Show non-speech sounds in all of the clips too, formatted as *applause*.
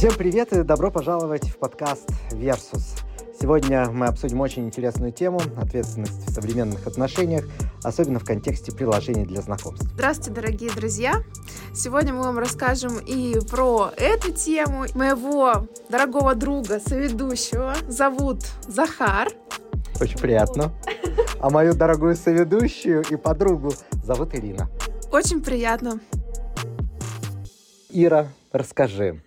Всем привет и добро пожаловать в подкаст «Версус». Сегодня мы обсудим очень интересную тему – ответственность в современных отношениях, особенно в контексте приложений для знакомств. Здравствуйте, дорогие друзья! Сегодня мы вам расскажем и про эту тему. Моего дорогого друга, соведущего, зовут Захар. Очень приятно. А мою дорогую соведущую и подругу зовут Ирина. Очень приятно. Ира, расскажи,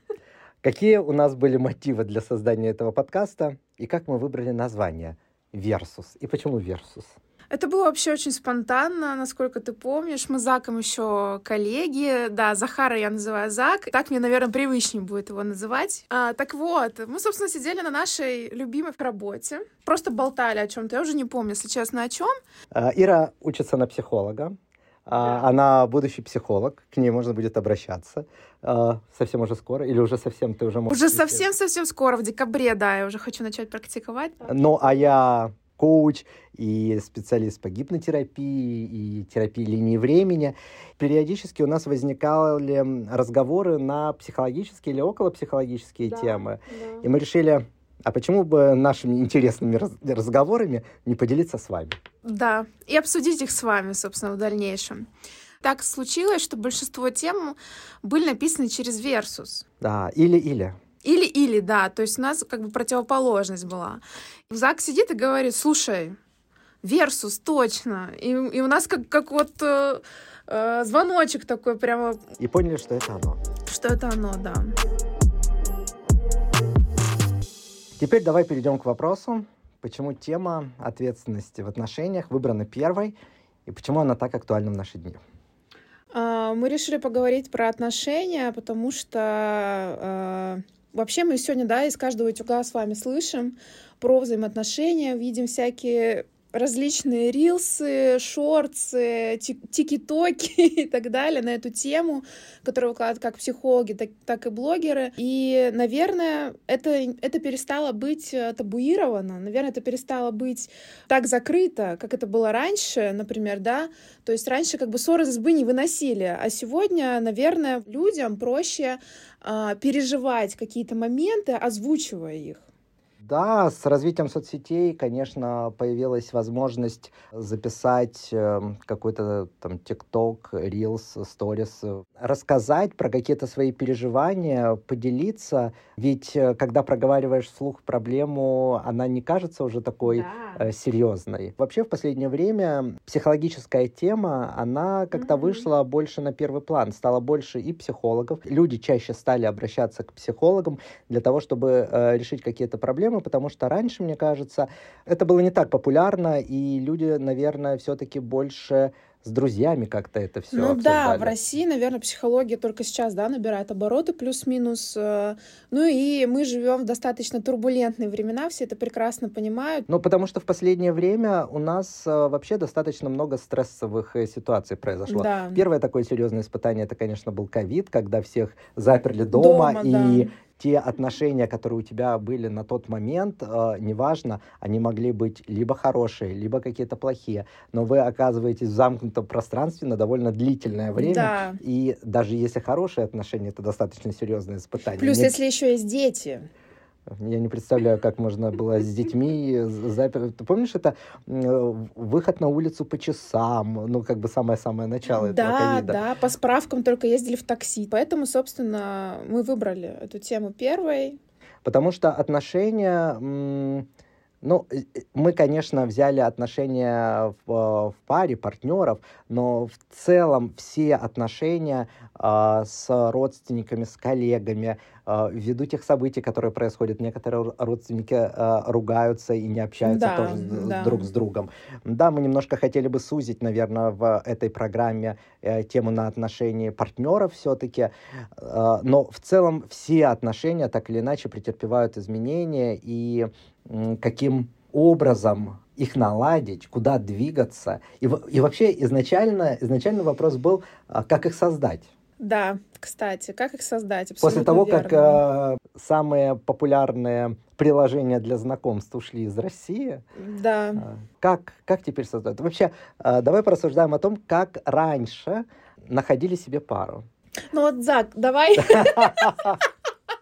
какие у нас были мотивы для создания этого подкаста и как мы выбрали название «Versus» и почему «Versus»? Это было вообще очень спонтанно, насколько ты помнишь. Мы с Заком еще коллеги. Да, Захара я называю Зак. Так мне, наверное, привычнее будет его называть. А, так вот, мы, собственно, сидели на нашей любимой работе. Просто болтали о чем-то. Я уже не помню, если честно, о чем. А, Ира учится на психолога. А, да. Она будущий психолог, к ней можно будет обращаться а, совсем уже скоро, или уже совсем ты уже можешь... Уже совсем-совсем скоро, в декабре, да, я уже хочу начать практиковать. Ну, а я коуч и специалист по гипнотерапии и терапии линии времени. Периодически у нас возникали разговоры на психологические или околопсихологические да, темы. Да. И мы решили, а почему бы нашими интересными раз разговорами не поделиться с вами? Да, и обсудить их с вами, собственно, в дальнейшем. Так случилось, что большинство тем были написаны через versus. Да, или-или. Или-или, да. То есть у нас как бы противоположность была. Зак сидит и говорит, слушай, versus, точно. И, и у нас как, как вот э, э, звоночек такой прямо... И поняли, что это оно. Что это оно, да. Теперь давай перейдем к вопросу, почему тема ответственности в отношениях выбрана первой и почему она так актуальна в наши дни. А, мы решили поговорить про отношения, потому что а, вообще мы сегодня, да, из каждого утюга с вами слышим про взаимоотношения, видим всякие различные рилсы, шорты, тики-токи *laughs* и так далее на эту тему, которую выкладывают как психологи, так, так и блогеры. И, наверное, это, это перестало быть э, табуировано, наверное, это перестало быть так закрыто, как это было раньше, например, да, то есть раньше как бы ссоры из избы не выносили, а сегодня, наверное, людям проще а, переживать какие-то моменты, озвучивая их. Да, с развитием соцсетей, конечно, появилась возможность записать э, какой-то там ТикТок, Reels, Stories, рассказать про какие-то свои переживания, поделиться. Ведь э, когда проговариваешь вслух проблему, она не кажется уже такой да. э, серьезной. Вообще в последнее время психологическая тема, она как-то mm-hmm. вышла больше на первый план, стало больше и психологов. Люди чаще стали обращаться к психологам для того, чтобы э, решить какие-то проблемы проблемы, потому что раньше, мне кажется, это было не так популярно, и люди, наверное, все-таки больше с друзьями как-то это все Ну да, в России, наверное, психология только сейчас, да, набирает обороты плюс-минус. Э, ну и мы живем в достаточно турбулентные времена, все это прекрасно понимают. Ну потому что в последнее время у нас э, вообще достаточно много стрессовых э, ситуаций произошло. Да. Первое такое серьезное испытание, это, конечно, был ковид, когда всех заперли дома, дома и да те отношения, которые у тебя были на тот момент, э, неважно, они могли быть либо хорошие, либо какие-то плохие, но вы оказываетесь в замкнутом пространстве на довольно длительное время, да. и даже если хорошие отношения, это достаточно серьезное испытание. Плюс, Нет... если еще есть дети. Я не представляю, как можно было с детьми запер... Ты помнишь, это выход на улицу по часам, ну, как бы самое-самое начало да, этого ковида. Да, по справкам только ездили в такси. Поэтому, собственно, мы выбрали эту тему первой. Потому что отношения ну, э, э, мы, конечно, взяли отношения в, в паре партнеров, но в целом все отношения э, с родственниками, с коллегами, э, ввиду тех событий, которые происходят, некоторые родственники э, ругаются и не общаются да, тоже да. друг с другом. Да, мы немножко хотели бы сузить, наверное, в этой программе э, тему на отношения партнеров все-таки, э, но в целом все отношения так или иначе претерпевают изменения и каким образом их наладить, куда двигаться. И, и вообще изначально, изначально вопрос был, а, как их создать. Да, кстати, как их создать? Абсолютно После того, верно. как э, самые популярные приложения для знакомств ушли из России, да. э, как, как теперь создать? Вообще, э, давай порассуждаем о том, как раньше находили себе пару. Ну вот, Зак, давай *laughs*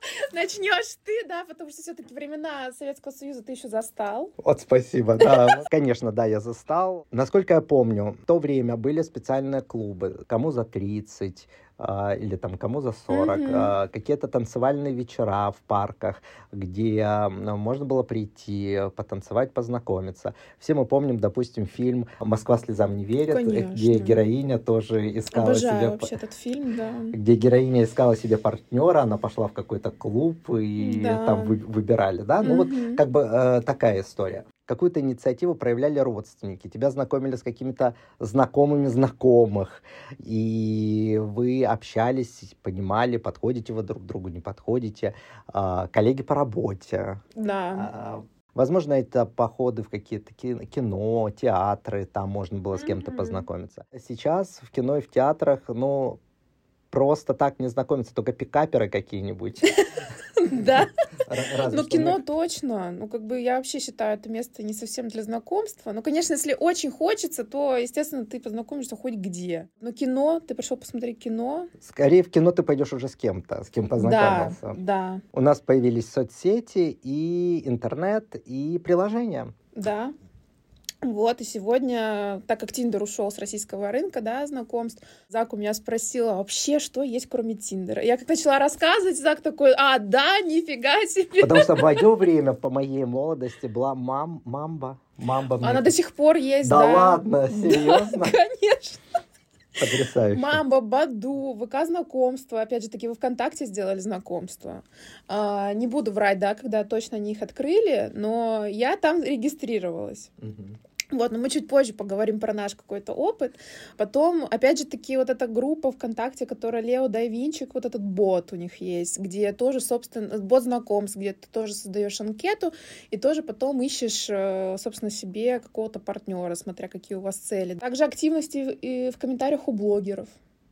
*laughs* Начнешь ты, да, потому что все-таки времена Советского Союза ты еще застал. Вот спасибо, да. *laughs* Конечно, да, я застал. Насколько я помню, в то время были специальные клубы. Кому за 30, а, или там кому за 40, mm-hmm. какие-то танцевальные вечера в парках, где можно было прийти, потанцевать, познакомиться. Все мы помним, допустим, фильм «Москва слезам не верит», Конечно. где героиня тоже искала Обожаю себе... вообще этот фильм, да. Где героиня искала себе партнера, она пошла в какой-то клуб и Да. там вы- выбирали, да? Ну вот Мгм. как бы э, такая история. Какую-то инициативу проявляли родственники, тебя знакомили с какими-то знакомыми знакомых, и вы общались, понимали, подходите вы друг к другу, не подходите, А, коллеги по работе. Да. А, Возможно, это походы в какие-то ки- кино, театры, там можно было с кем-то познакомиться. Сейчас в кино и в театрах, ну, просто так не знакомятся, только пикаперы какие-нибудь. *laughs* Да. Ну, кино точно. Ну, как бы я вообще считаю это место не совсем для знакомства. Ну, конечно, если очень хочется, то, естественно, ты познакомишься хоть где. Но кино, ты пришел посмотреть кино. Скорее в кино ты пойдешь уже с кем-то, с кем Да, познакомился. да, У нас появились соцсети и интернет, и приложения. да. Вот, и сегодня, так как Тиндер ушел с российского рынка, да, знакомств, Зак у меня спросил, а вообще, что есть кроме Тиндера? Я как начала рассказывать, Зак такой, а, да, нифига себе. Потому что в мое время, по моей молодости, была мам, мамба. Мамба мне- Она до сих пор есть, Да да. ладно, серьезно? Конечно. Потрясающе. Мамба, Баду, ВК знакомства. Опять же таки, вы ВКонтакте сделали знакомство. А, не буду врать, да, когда точно они их открыли, но я там регистрировалась. Мгм. Вот, но мы чуть позже поговорим про наш какой-то опыт. Потом, опять же таки, вот эта группа ВКонтакте, которая Лео Дайвинчик, вот этот бот у них есть, где тоже, собственно, бот знакомств, где ты тоже создаешь анкету и тоже потом ищешь, э, собственно, себе какого-то партнера, смотря какие у вас цели. Также активности в комментариях у блогеров.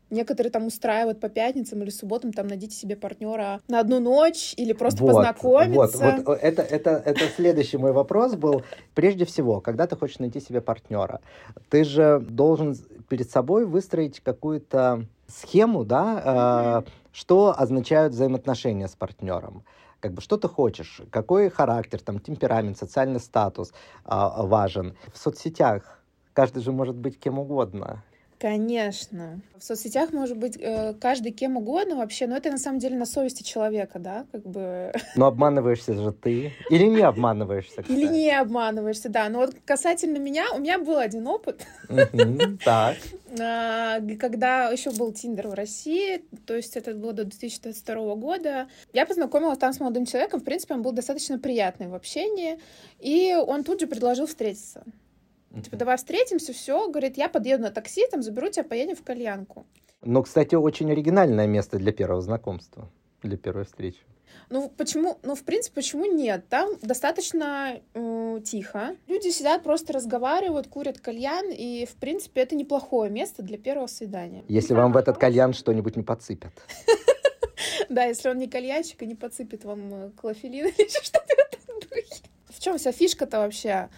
Некоторые там устраивают по пятницам или субботам, там найдите себе партнера на одну ночь или просто Вот, познакомиться. Вот, вот, это, это, это следующий мой вопрос был. Прежде всего, когда ты хочешь найти себе партнера, ты же должен перед собой выстроить какую-то схему, да, э, что означают взаимоотношения с партнером. Как бы что ты хочешь, какой характер, там, темперамент, социальный статус а, важен. В соцсетях каждый же может быть кем угодно. Конечно. В соцсетях может быть э, каждый кем угодно вообще, но это на самом деле на совести человека, да, как бы. *laughs* Но обманываешься же ты. Или не обманываешься, Или кстати. не обманываешься, да. Но вот касательно меня, у меня был один опыт, *laughs* Так. а, когда еще был Тиндер в России, то есть это было до 2022 года. Я познакомилась там с молодым человеком, в принципе, он был достаточно приятный в общении, и он тут же предложил встретиться. Типа, давай встретимся, все, говорит, я подъеду на такси, там заберу тебя, поедем в кальянку. Ну, кстати, очень оригинальное место для первого знакомства, для первой встречи. Ну, почему, ну, в принципе, почему нет? Там достаточно э, тихо. Люди сидят, просто разговаривают, курят кальян, и, в принципе, это неплохое место для первого свидания. Если вам в этот кальян что-нибудь не подсыпят. *laughs* Да, если он не кальянчик и не подсыпет вам э, клофелин или *laughs* что-то в этом духе. В чем вся фишка-то вообще?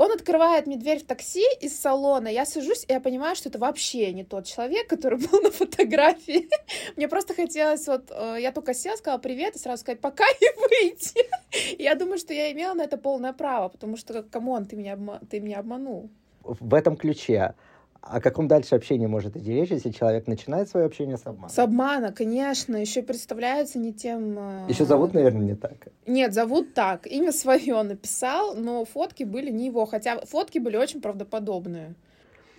Он открывает мне дверь в такси из салона, я сажусь, и я понимаю, что это вообще не тот человек, который был на фотографии. *laughs* Мне просто хотелось вот, э, я только села, сказала привет, и сразу сказать пока *laughs* и выйти. Я думаю, что я имела на это полное право, потому что, come on, ты меня, ты меня обманул. В этом ключе. О каком дальше общении может идти речь, если человек начинает свое общение с обманом? С обмана, конечно, еще представляется не тем... э, Еще зовут, наверное, не так. Нет, зовут так. Имя свое написал, но фотки были не его, хотя фотки были очень правдоподобные.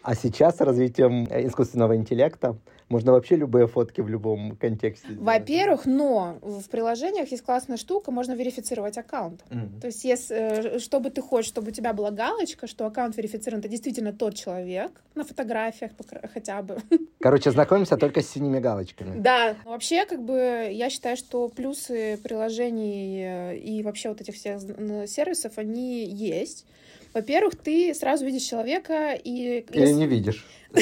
А сейчас с развитием э, искусственного интеллекта можно вообще любые фотки в любом контексте. Во-первых, но в приложениях есть классная штука, можно верифицировать аккаунт. Мгм. То есть, если, э, что бы ты хочешь, чтобы у тебя была галочка, что аккаунт верифицирован, это действительно тот человек на фотографиях хотя бы. *laughs* Короче, знакомимся только с синими галочками. Да, вообще, как бы, я считаю, что плюсы приложений э, и вообще вот этих всех сервисов, они есть. Во-первых, ты сразу видишь человека и... Или не видишь. *laughs*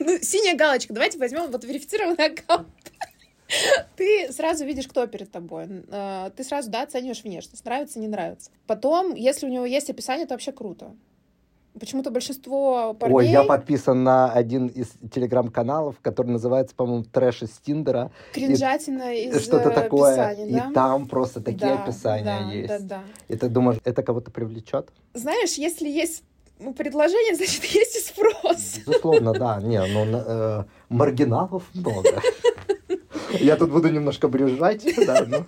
Ну, синяя галочка. Давайте возьмем вот верифицированный аккаунт. *laughs* Ты сразу видишь, кто перед тобой. Э, Ты сразу, да, оцениваешь внешность. Нравится, не нравится. Потом, если у него есть описание, это вообще круто. Почему-то большинство парней... Ой, я подписан на один из телеграм-каналов, который называется, по-моему, «Трэш из Тиндера». Кринжатина И из Что-то э, такое. описаний, да? И там просто такие Да, описания да, есть. Да, да. И ты думаешь, это кого-то привлечет? Знаешь, если есть ну, предложение, *laughs* значит, есть и спрос. Безусловно, да. Не, ну, э, маргиналов много. *laughs* Я тут буду немножко брюзжать, да, ну.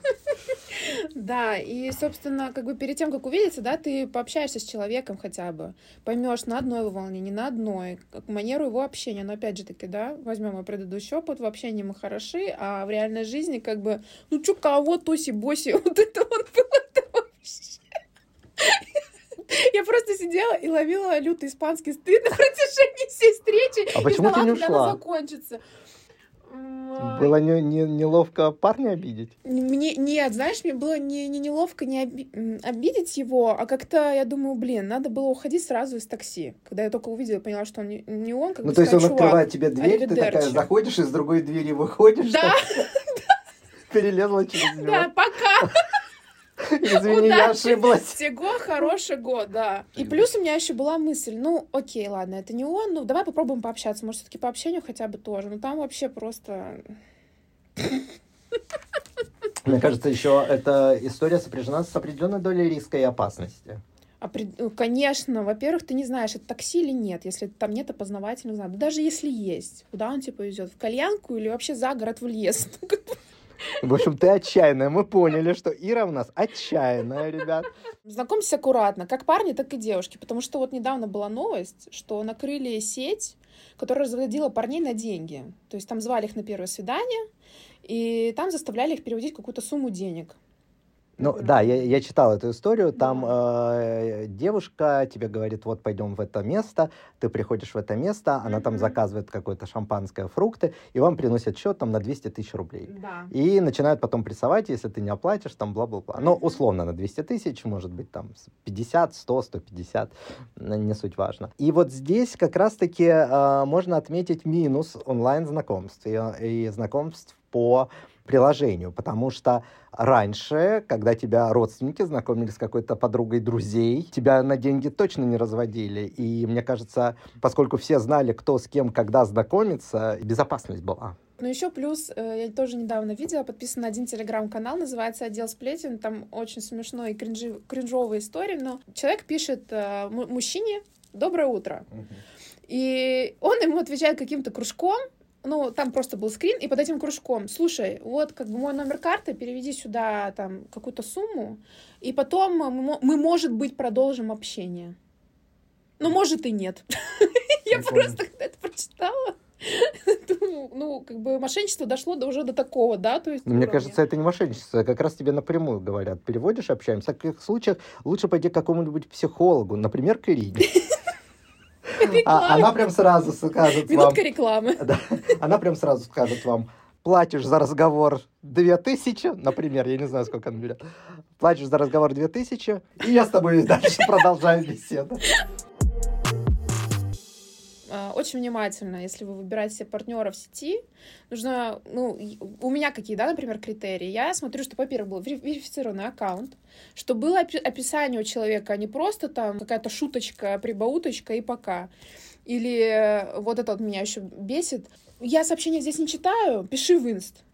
Да, и, собственно, как бы перед тем, как увидеться, да, ты пообщаешься с человеком хотя бы, поймешь на одной волне, не на одной, как манеру его общения. Но опять же таки, да, возьмем мой предыдущий опыт, в общении мы хороши, а в реальной жизни как бы, ну чё, кого, тоси-боси, *laughs* вот это вот было это вообще. Я просто сидела и ловила лютый испанский стыд на протяжении всей встречи. А почему ты ждала, когда она закончится. Было не- не- неловко парня обидеть? Мне нет, знаешь, мне было не, не неловко не оби- обидеть его, а как-то я думаю, блин, надо было уходить сразу из такси. Когда я только увидела, поняла, что он не, не он, как Ну, бы то есть он открывает «Чувак, тебе дверь, ты такая аривидерчи». заходишь, из другой двери выходишь, Да, *laughs* перелезла через него. да, пока. Извини, я ошиблась. Всего хорошего, да. И плюс у меня еще была мысль, ну, окей, ладно, это не он, ну, давай попробуем пообщаться, может, все-таки по общению хотя бы тоже. Ну, там вообще просто... Мне кажется, еще эта история сопряжена с определенной долей риска и опасности. опред- ну, Конечно, во-первых, ты не знаешь, это такси или нет, если там нет опознавательных знаков. Да даже если есть, куда он тебе повезет? В кальянку или вообще за город в лес? *laughs* В общем, ты отчаянная. Мы поняли, что Ира у нас отчаянная, ребят. Знакомьтесь аккуратно, как парни, так и девушки. Потому что вот недавно была новость, что накрыли сеть, которая разводила парней на деньги. То есть там звали их на первое свидание, и там заставляли их переводить какую-то сумму денег. Ну да, я, я читал эту историю. Там э, девушка тебе говорит, вот пойдем в это место. Ты приходишь в это место, она там заказывает какое-то шампанское, фрукты, и вам приносят счет там на 200 тысяч рублей. Да. И начинают потом прессовать, если ты не оплатишь, там бла-бла-бла. Ну, Мгм. условно на 200 тысяч, может быть, там с 50, 100, 150, н- не суть важно. И вот здесь как раз-таки э, можно отметить минус онлайн-знакомств и, и знакомств по приложению, потому что раньше, когда тебя родственники знакомились с какой-то подругой друзей, тебя на деньги точно не разводили. И мне кажется, поскольку все знали, кто с кем когда знакомится, безопасность была. Ну, еще плюс, э, я тоже недавно видела, подписан на один телеграм-канал, называется «Отдел сплетен», там очень смешной и кринжи- кринжовые истории, но человек пишет э, му- мужчине «Доброе утро», и он ему отвечает каким-то кружком, ну, там просто был скрин, и под этим кружком, слушай, вот как бы мой номер карты, переведи сюда там какую-то сумму, и потом мы, мы, может быть, продолжим общение. Ну, может и нет. *laughs* Я просто, когда это прочитала, *laughs* ну, как бы мошенничество дошло до уже до такого, да, то есть Мне уровня. кажется, это не мошенничество, как раз тебе напрямую говорят. Переводишь, общаемся. В таких случаях лучше пойти к какому-нибудь психологу, например, к Ирине. *laughs* А она прям сразу скажет вам... Минутка рекламы. *laughs* Да, она прям сразу скажет вам, платишь за разговор 2000, например, я не знаю, сколько она берет, платишь за разговор 2000, и я с тобой дальше *laughs* продолжаю беседу. А, Очень внимательно, если вы выбираете себе партнера в сети, нужно, ну, у меня какие, да, например, критерии. Я смотрю, что, во-первых, был вери- верифицированный аккаунт, что было опи- описание у человека, а не просто там какая-то шуточка, прибауточка и пока. Или э, вот это вот меня еще бесит. Я сообщения здесь не читаю, пиши в инст.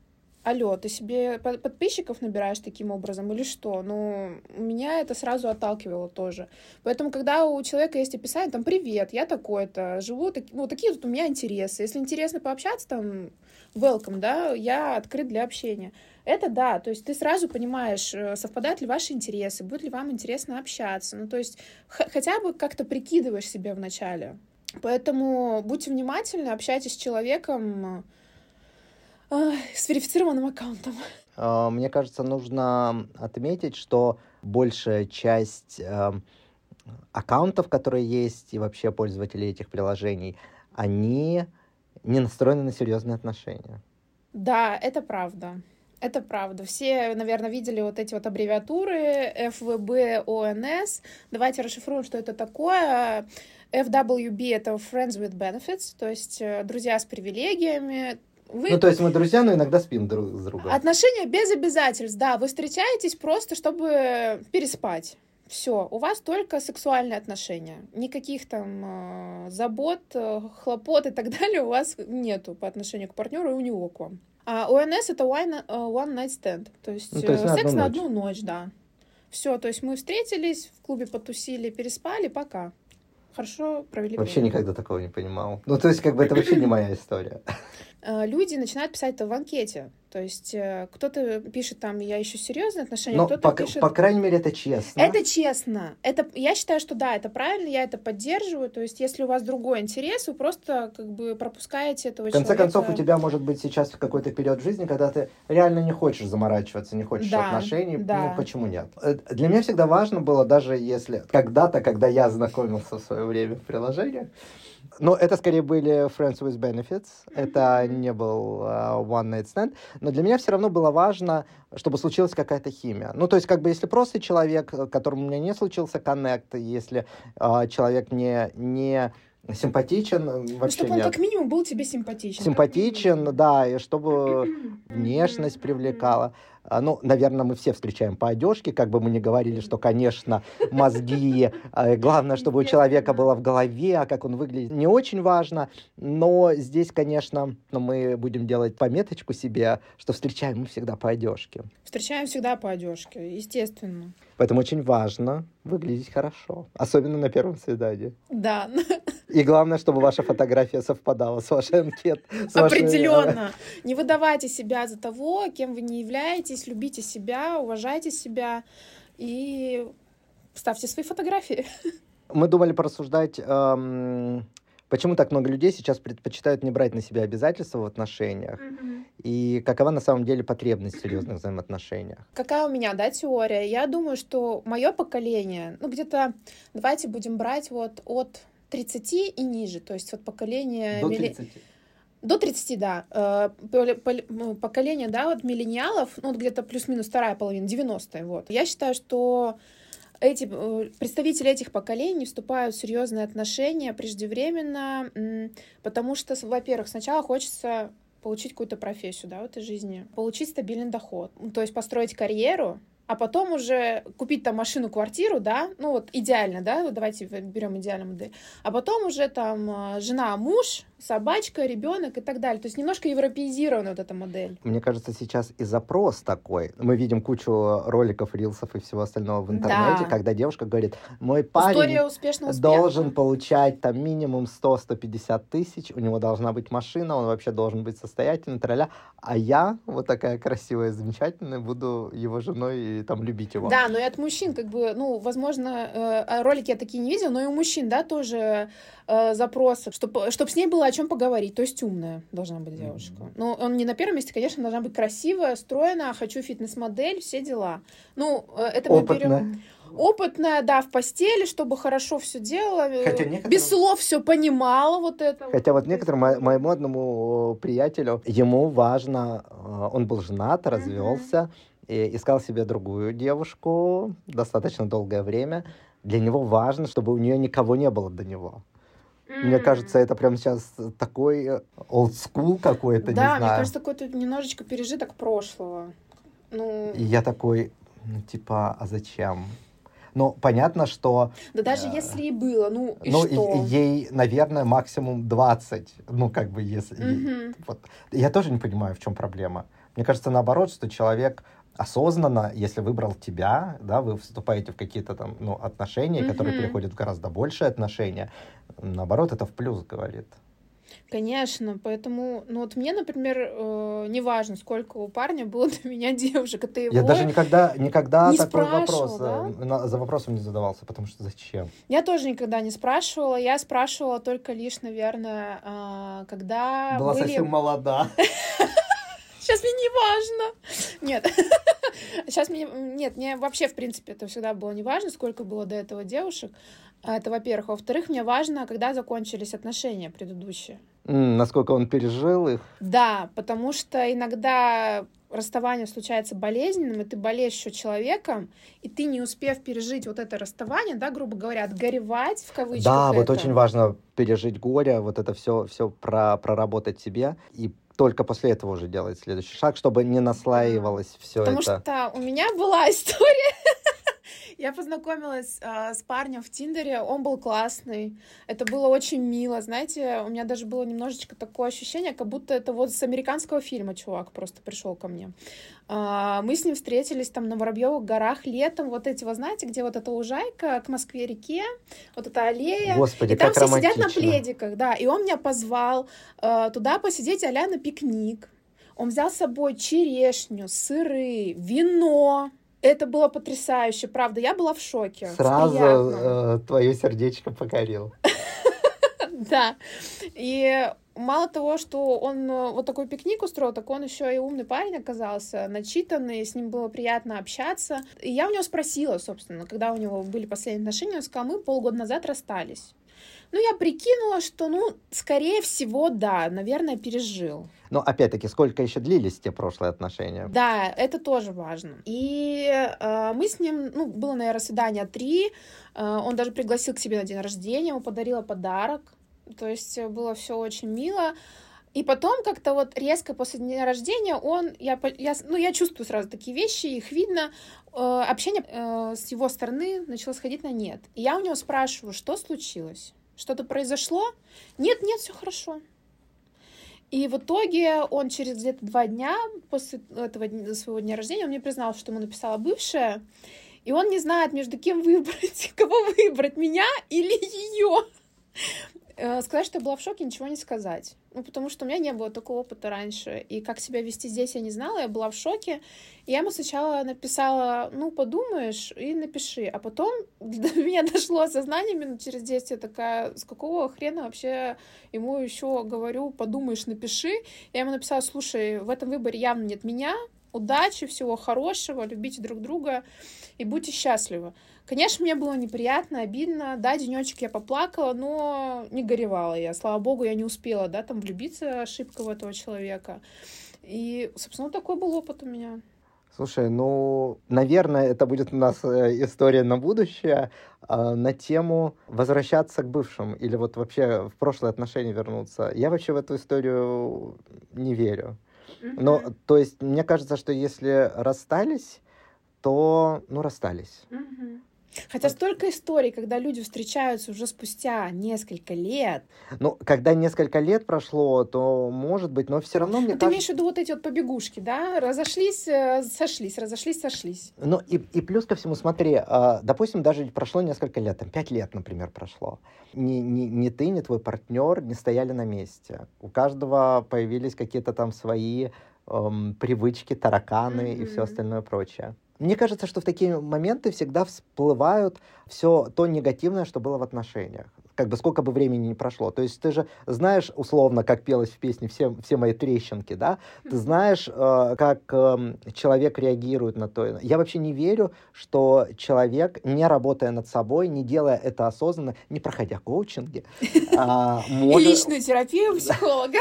Алло, ты себе по- подписчиков набираешь таким образом или что? Ну, меня это сразу отталкивало тоже. Поэтому, когда у человека есть описание, там, привет, я такой-то, живу, так, ну, такие тут у меня интересы. Если интересно пообщаться, там, welcome, да, я открыт для общения. Это да, то есть ты сразу понимаешь, э, совпадают ли ваши интересы, будет ли вам интересно общаться. Ну, то есть хотя бы как-то прикидываешь себе вначале. Поэтому будьте внимательны, общайтесь с человеком э, с верифицированным аккаунтом. А, Мне кажется, нужно отметить, что большая часть эм, аккаунтов, которые есть, и вообще пользователей этих приложений, они не настроены на серьезные отношения. Да, это правда. Это правда. Все, наверное, видели вот эти вот аббревиатуры FVB, ONS. Давайте расшифруем, что это такое. FWB — это Friends with Benefits, то есть э, друзья с привилегиями. Вы... Ну, то есть мы друзья, но иногда спим друг с другом. Отношения без обязательств, да. Вы встречаетесь просто, чтобы переспать. Все, у вас только сексуальные отношения. Никаких там э, забот, э, хлопот и так *laughs* далее у вас нету по отношению к партнеру и у него к вам. А ОНС это one, uh, one night stand, то есть, ну, то есть э, на секс на одну ночь, да. Все, то есть мы встретились, в клубе потусили, переспали, пока. Хорошо провели Вообще время. никогда такого не понимал. Ну, то есть, как бы это вообще не моя история. *laughs* Э, люди начинают писать это в анкете. То есть э, кто-то пишет там, я ищу серьезные отношения, Но кто-то по, пишет... по крайней мере, это честно. Это честно. Это, я считаю, что да, это правильно, я это поддерживаю. То есть если у вас другой интерес, вы просто как бы пропускаете этого человека. В конце человека... концов, у тебя может быть сейчас какой-то период в жизни, когда ты реально не хочешь заморачиваться, не хочешь да, отношений. Да. Ну, почему нет? Э, для меня всегда важно было, даже если когда-то, когда я знакомился в свое время в приложениях, но это скорее были Friends with Benefits. Это не был uh, One Night Stand. Но для меня все равно было важно, чтобы случилась какая-то химия. Ну, то есть, как бы, если просто человек, которому у меня не случился коннект, если uh, человек не, не симпатичен, ну, вообще чтобы он нет. как минимум был тебе симпатичен. Симпатичен, да, и чтобы внешность привлекала. А, ну, наверное, мы все встречаем по одежке, как бы мы ни говорили, что, конечно, мозги, а, главное, чтобы у человека было в голове, а как он выглядит, не очень важно, но здесь, конечно, ну, мы будем делать пометочку себе, что встречаем мы всегда по одежке. Встречаем всегда по одежке, естественно. Поэтому очень важно выглядеть хорошо, особенно на первом свидании. Да. И главное, чтобы ваша фотография совпадала с вашей анкетой. Определенно. Вашей... Не выдавайте себя за того, кем вы не являетесь, любите себя, уважайте себя и ставьте свои фотографии. *laughs* Мы думали порассуждать эм, Почему так много людей сейчас предпочитают не брать на себя обязательства в отношениях? Mm-hmm. И какова на самом деле потребность в серьезных взаимоотношениях? Какая у меня, да, теория? Я думаю, что мое поколение, ну, где-то, давайте будем брать вот от 30 и ниже, то есть вот поколение... До 30. Милли... До 30, да. Э, ну, поколение, да, вот миллениалов, ну, вот где-то плюс-минус вторая половина, 90-е, вот. Я считаю, что эти э, представители этих поколений вступают в серьезные отношения преждевременно, потому что, во-первых, сначала хочется получить какую-то профессию, да, в этой жизни, получить стабильный доход, то есть построить карьеру, а потом уже купить там машину, квартиру, да, ну вот идеально, да, вот давайте берем идеальную модель, а потом уже там э, жена, муж, собачка, ребенок и так далее. То есть немножко европеизирована вот эта модель. Мне кажется, сейчас и запрос такой. Мы видим кучу роликов, рилсов и всего остального в интернете, да. когда девушка говорит, мой парень должен получать там минимум 100-150 тысяч, у него должна быть машина, он вообще должен быть состоятельный, тролля, а я, вот такая красивая, замечательная, буду его женой и там любить его. Да, но и от мужчин, как бы, ну, возможно, э, ролики я такие не видела, но и у мужчин, да, тоже э, запросы, чтобы чтоб с ней было о чем поговорить. То есть умная должна быть девушка. Mm-hmm. Ну, он не на первом месте, конечно, должна быть красивая, стройная, хочу фитнес-модель, все дела. Ну, э, это мы берем опытная, да, в постели, чтобы хорошо все делала, Хотя некоторым... без слов все понимала вот это. Хотя вот некоторым мо- моему одному приятелю, ему важно, он был женат, развелся, mm-hmm. И искал себе другую девушку достаточно долгое время. Для него важно, чтобы у нее никого не было до него. Мне кажется, это прям сейчас такой олдскул какой-то, да, не знаю. Да, мне кажется, какой-то немножечко пережиток прошлого. Ну... И я такой, ну, типа, а зачем? Ну, понятно, что... Да даже э, если и было, ну и ну, что? ей, наверное, максимум 20. Ну, как бы, если... Угу. Вот. Я тоже не понимаю, в чем проблема. Мне кажется, наоборот, что человек осознанно, если выбрал тебя, да, вы вступаете в какие-то там ну, отношения, mm-hmm. которые переходят в гораздо большие отношения, наоборот, это в плюс говорит. Конечно, поэтому, ну вот мне, например, э, не важно, сколько у парня было до меня девушек, это его... Я даже никогда, никогда не такой вопрос, э, да? за вопросом не задавался, потому что зачем? Я тоже никогда не спрашивала, я спрашивала только лишь, наверное, э, когда Была были... совсем молода. *laughs* Сейчас мне не важно. Нет. Сейчас мне... Нет, мне вообще, в принципе, это всегда было не важно, сколько было до этого девушек. Это, во-первых. Во-вторых, мне важно, когда закончились отношения предыдущие. Mm, насколько он пережил их? Да, потому что иногда расставание случается болезненным, и ты болеешь еще человеком, и ты, не успев пережить вот это расставание, да, грубо говоря, отгоревать в кавычках. Да, это. вот очень важно пережить горе, вот это все, все про, проработать себе и только после этого уже делать следующий шаг, чтобы не наслаивалось все Потому это. Потому что у меня была *laughs* история Я познакомилась э, с парнем в Тиндере, он был классный, это было очень мило, знаете, у меня даже было немножечко такое ощущение, как будто это вот с американского фильма чувак просто пришел ко мне. Э, мы с ним встретились там на Воробьевых горах летом, вот эти, вы знаете, где вот эта лужайка к Москве-реке, вот эта аллея, Господи, и там все сидят на романтично. пледиках, да, и он меня позвал э, туда посидеть а на пикник. Он взял с собой черешню, сыры, вино. Это было потрясающе, правда. Я была в шоке. Сразу э, твое сердечко покорил. *laughs* Да. И мало того, что он э, вот такой пикник устроил, так он еще и умный парень оказался, начитанный, с ним было приятно общаться. И я у него спросила, собственно, когда у него были последние отношения, он сказал, мы полгода назад расстались. Ну, я прикинула, что, ну, скорее всего, да, наверное, пережил. Но опять-таки, сколько еще длились те прошлые отношения? Да, это тоже важно. И э, мы с ним, ну, было, наверное, свидание три. Э, он даже пригласил к себе на день рождения, ему подарила подарок. То есть э, было все очень мило. И потом как-то вот резко после дня рождения он, я, я, ну, я чувствую сразу такие вещи, их видно, э, общение э, с его стороны начало сходить на нет. И я у него спрашиваю, что случилось? Что-то произошло? Нет, нет, все хорошо. И в итоге он через где-то два дня после этого своего дня рождения он мне признал, что ему написала бывшая, и он не знает, между кем выбрать, *laughs* кого выбрать, меня или ее. Э, Сказать, что я была в шоке, ничего не сказать. Ну, потому что у меня не было такого опыта раньше. И как себя вести здесь, я не знала, я была в шоке. И я ему сначала написала, ну, подумаешь и напиши. А потом *laughs* до меня дошло осознание минут через 10, я такая, с какого хрена вообще ему еще говорю, подумаешь, напиши. Я ему написала, слушай, в этом выборе явно нет меня, удачи, всего хорошего, любите друг друга и будьте счастливы. Конечно, мне было неприятно, обидно. Да, денечек я поплакала, но не горевала я. Слава богу, я не успела, да, там влюбиться ошибка в этого человека. И, собственно, такой был опыт у меня. Слушай, ну, наверное, это будет у нас э, история на будущее а, на тему возвращаться к бывшим или вот вообще в прошлые отношения вернуться. Я вообще в эту историю не верю. Но, Мгм. то есть, мне кажется, что если расстались, то, ну, расстались. Мгм. Хотя столько историй, когда люди встречаются уже спустя несколько лет. Ну, когда несколько лет прошло, то может быть, но все равно мне Ну, ты кажется... имеешь в виду вот эти вот побегушки, да? Разошлись, э, сошлись, разошлись, сошлись. Ну, и, и плюс ко всему, смотри, а, допустим, даже прошло несколько лет, там, пять лет, например, прошло. Ни, ни, ни ты, ни твой партнер не стояли на месте. У каждого появились какие-то там свои эм, привычки, тараканы и все остальное прочее. Мне кажется, что в такие моменты всегда всплывают все то негативное, что было в отношениях. Как бы сколько бы времени ни прошло. То есть ты же знаешь, условно, как пелось в песне «Все, все мои трещинки», да? Ты знаешь, э, как эм, человек реагирует на то. Я вообще не верю, что человек, не работая над собой, не делая это осознанно, не проходя коучинги, а, И личную терапию психолога.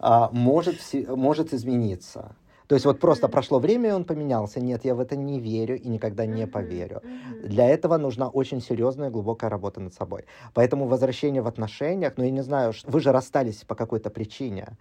а, может, может измениться. То есть вот просто прошло время, и он поменялся. Нет, я в это не верю и никогда не поверю. Для этого нужна очень серьезная, глубокая работа над собой. Поэтому возвращение в отношениях, ну я не знаю, вы же расстались по какой-то причине.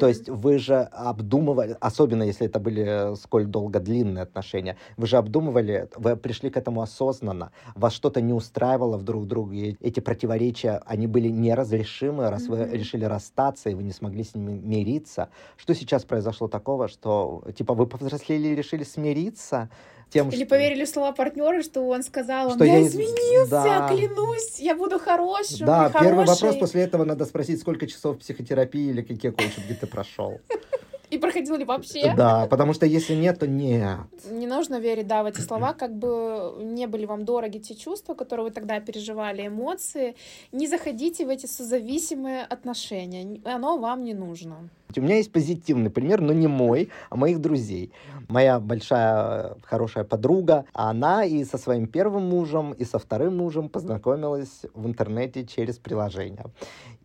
То есть вы же обдумывали, особенно если это были э, сколь долго длинные отношения, вы же обдумывали, вы пришли к этому осознанно, вас что-то не устраивало в друг друге, эти противоречия, они были неразрешимы, раз вы решили расстаться, и вы не смогли с ними мириться. Что сейчас произошло такого, что, типа, вы повзрослели и решили смириться тем, Или что... поверили в слова партнера, что он сказал, Что я, я из- изменился, да. клянусь, я буду хорошим Да, первый хорошей». вопрос после этого надо спросить, сколько часов психотерапии или какие коучинги ты прошел. Проходил ли вообще? Да, потому что если нет, то нет. Не нужно верить, да, в эти слова, как бы не были вам дороги те чувства, которые вы тогда переживали, эмоции. Не заходите в эти созависимые отношения, оно вам не нужно. У меня есть позитивный пример, но не мой, а моих друзей. Моя большая хорошая подруга, она и со своим первым мужем, и со вторым мужем познакомилась в интернете через приложение.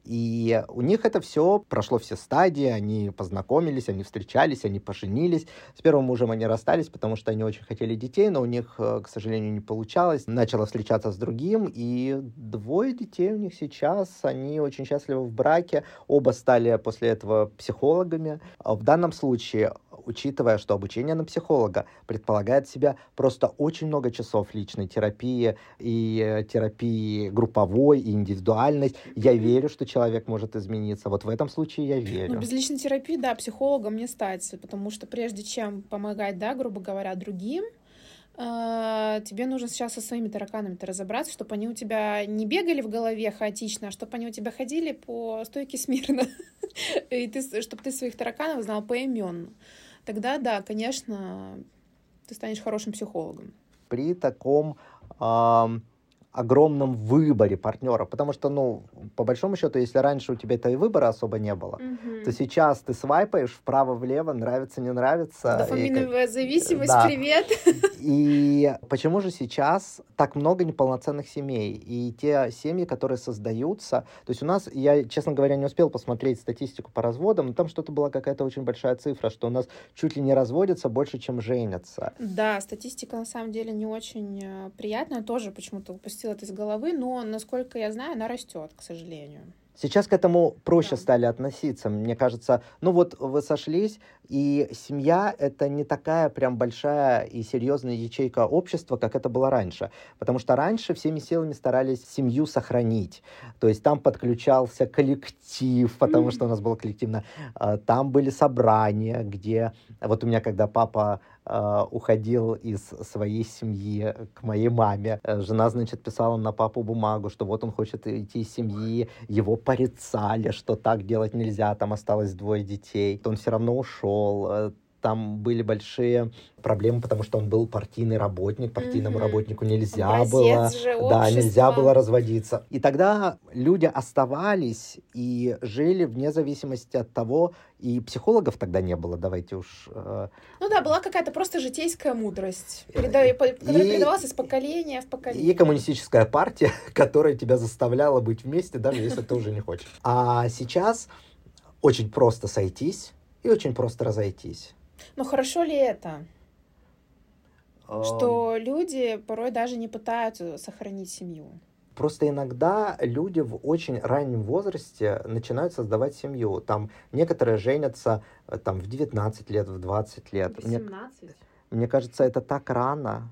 И у них это все прошло все стадии, они познакомились, они встречались, они поженились. С первым мужем они расстались, потому что они очень хотели детей, но у них, э, к сожалению, не получалось. Начала встречаться с другим, и двое детей у них сейчас, они очень счастливы в браке. Оба стали после этого психологами психологами. В данном случае учитывая, что обучение на психолога предполагает в себя просто очень много часов личной терапии и э, терапии групповой, и индивидуальной, я верю, что человек может измениться. Вот в этом случае я верю. Ну, без личной терапии, да, психологом не стать, потому что прежде чем помогать, да, грубо говоря, другим, э, тебе нужно сейчас со своими тараканами-то разобраться, чтобы они у тебя не бегали в голове хаотично, а чтобы они у тебя ходили по стойке смирно, *laughs* и ты, чтобы ты своих тараканов знал поименно тогда да, конечно, ты станешь хорошим психологом. При таком э, огромном выборе партнера, потому что, ну, по большому счету, если раньше у тебя этого выбора особо не было, mm-hmm. то сейчас ты свайпаешь вправо-влево, нравится, не нравится. Дофаминовая и, зависимость, да. привет. И почему же сейчас так много неполноценных семей? И те семьи, которые создаются, то есть у нас, я, честно говоря, не успел посмотреть статистику по разводам, но там что-то была какая-то очень большая цифра, что у нас чуть ли не разводятся больше, чем женятся. Да, статистика на самом деле не очень э, приятная, тоже почему-то упустила выбросил это из головы, но, насколько я знаю, она растет, к сожалению. Сейчас к этому проще да. стали относиться. Мне кажется, ну вот вы сошлись, и семья — это не такая прям большая и серьезная ячейка общества, как это было раньше. Потому что раньше всеми силами старались семью сохранить. То есть там подключался коллектив, потому mm. что у нас было коллективно. А, там были собрания, где... Вот у меня, когда папа уходил из своей семьи к моей маме. Э, жена, значит, писала на папу бумагу, что вот он хочет идти из семьи, его порицали, что так делать нельзя, там осталось двое детей. Он все равно ушел, э, там были большие проблемы, потому что он был партийный работник, партийному mm-hmm. работнику нельзя Образец было, же да, нельзя было разводиться. И тогда люди оставались и жили вне зависимости от того, и психологов тогда не было, давайте уж. Э... Ну да, была какая-то просто житейская мудрость, переда... и... которая передавалась из поколения в поколение. И коммунистическая партия, *laughs* которая тебя заставляла быть вместе, даже если ты уже не хочешь. А сейчас очень просто сойтись и очень просто разойтись. Но хорошо ли это? Что люди порой даже не пытаются сохранить семью. Просто иногда люди в очень раннем возрасте начинают создавать семью. Там некоторые женятся э, там, в 19 лет, в 20 лет. 18? Мне, мне кажется, это так рано.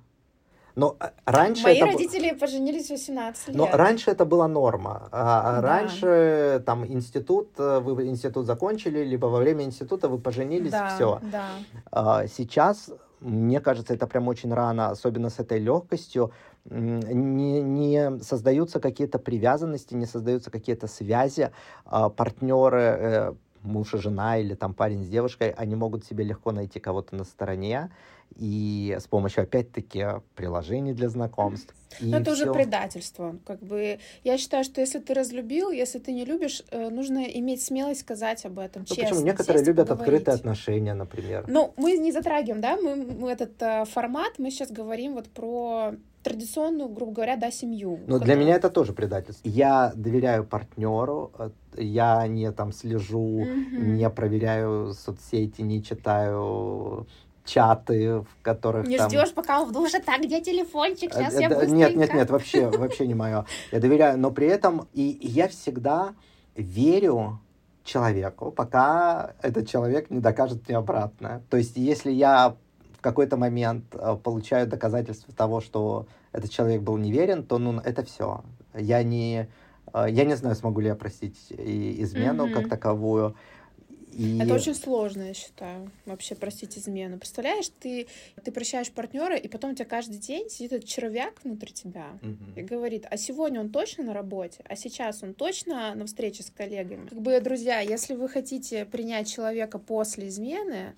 Но э, раньше Мои это... родители поженились в 18 лет. Но раньше это была норма. А, а да. Раньше там институт, э, вы институт закончили, либо во время института вы поженились, да, все. Да. А, сейчас, мне кажется, это прям очень рано, особенно с этой легкостью. Не, не создаются какие-то привязанности, не создаются какие-то связи. А, партнеры, э, муж и жена или там парень с девушкой, они могут себе легко найти кого-то на стороне и с помощью, опять-таки, приложений для знакомств. Но это все. уже предательство. Как бы я считаю, что если ты разлюбил, если ты не любишь, э, нужно иметь смелость сказать об этом. Ну, честно, почему? Некоторые любят поговорить. открытые отношения, например. Ну, мы не затрагиваем, да, мы, мы этот э, формат, мы сейчас говорим вот про традиционную, грубо говоря, да, семью. Но когда... для меня это тоже предательство. Я доверяю партнеру, э, я не там слежу, mm-hmm. не проверяю соцсети, не читаю чаты, в которых Не там... ждешь, пока он в душе, так, где телефончик, сейчас это, я быстренько... Нет, нет, нет, вообще, вообще не мое. Я доверяю, но при этом и я всегда верю человеку, пока этот человек не докажет мне обратное. То есть, если я какой-то момент э, получаю доказательства того, что этот человек был неверен, то ну это все. Я не, э, я не знаю, смогу ли я простить измену mm-hmm. как таковую. И... Это очень сложно, я считаю, вообще простить измену. Представляешь, ты, ты прощаешь партнера, и потом у тебя каждый день сидит этот червяк внутри тебя угу. и говорит, а сегодня он точно на работе, а сейчас он точно на встрече с коллегами. Как бы, друзья, если вы хотите принять человека после измены,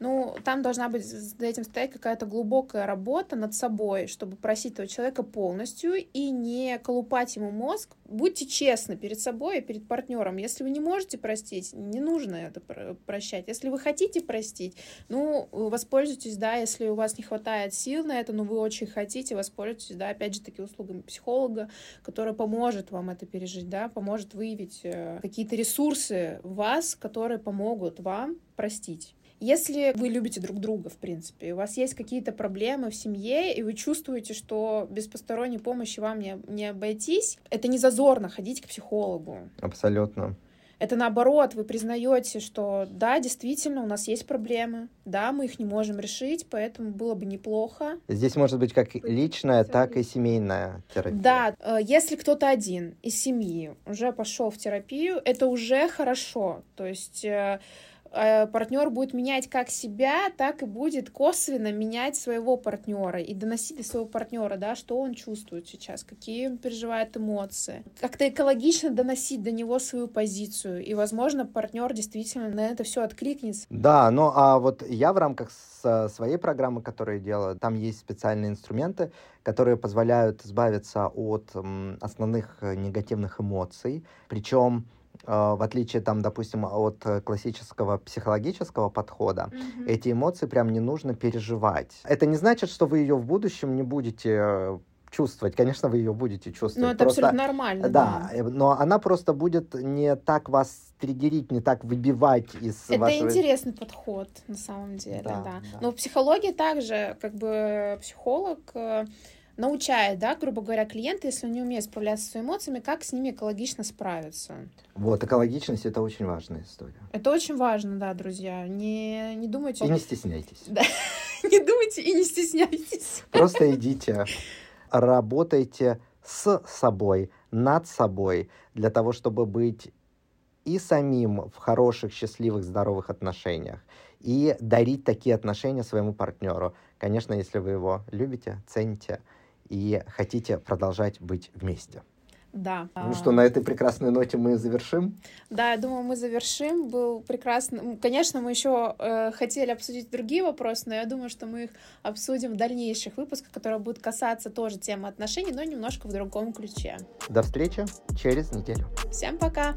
ну, там должна быть за этим стоять какая-то глубокая работа над собой, чтобы просить этого человека полностью и не колупать ему мозг. Будьте честны перед собой и перед партнером. Если вы не можете простить, не нужно это прощать. Если вы хотите простить, ну, воспользуйтесь, да, если у вас не хватает сил на это, но вы очень хотите, воспользуйтесь, да, опять же таки услугами психолога, который поможет вам это пережить, да, поможет выявить э, какие-то ресурсы в вас, которые помогут вам простить. Если вы любите друг друга, в принципе, у вас есть какие-то проблемы в семье, и вы чувствуете, что без посторонней помощи вам не, не обойтись, это не зазорно ходить к психологу. Абсолютно. Это наоборот, вы признаете, что да, действительно, у нас есть проблемы, да, мы их не можем решить, поэтому было бы неплохо. Здесь может быть как личная, так и семейная терапия. Да, э, если кто-то один из семьи уже пошел в терапию, это уже хорошо. То есть э, партнер будет менять как себя, так и будет косвенно менять своего партнера и доносить до своего партнера, да, что он чувствует сейчас, какие он переживает эмоции. Как-то экологично доносить до него свою позицию. И, возможно, партнер действительно на это все откликнется. Да, ну а вот я в рамках своей программы, которую делаю, там есть специальные инструменты, которые позволяют избавиться от основных э, негативных эмоций. Причем в отличие, там, допустим, от э, классического психологического подхода, mm-hmm. эти эмоции прям не нужно переживать. Это не значит, что вы ее в будущем не будете э, чувствовать. Конечно, вы ее будете чувствовать. Ну, это просто, абсолютно нормально. Да, да, э, но она просто будет не так вас триггерить, не так выбивать из Это вашего... интересный подход, на самом деле, да. да. да. Но в психологии также, как бы, психолог научает, да, грубо говоря, клиента, если он не умеет справляться со своими эмоциями, как с ними экологично справиться. Вот, экологичность — это очень важная история. Это очень важно, да, друзья. Не, не думайте... И не стесняйтесь. *laughs* Да. Не думайте и не стесняйтесь. Просто идите, работайте с собой, над собой, для того, чтобы быть и самим в хороших, счастливых, здоровых отношениях, и дарить такие отношения своему партнеру. Конечно, если вы его любите, цените, и хотите продолжать быть вместе. Да. Ну что, на этой прекрасной ноте мы завершим? Да, я думаю, мы завершим. Был прекрасный. Конечно, мы еще э, хотели обсудить другие вопросы, но я думаю, что мы их обсудим в дальнейших выпусках, которые будут касаться тоже темы отношений, но немножко в другом ключе. До встречи через неделю. Всем пока!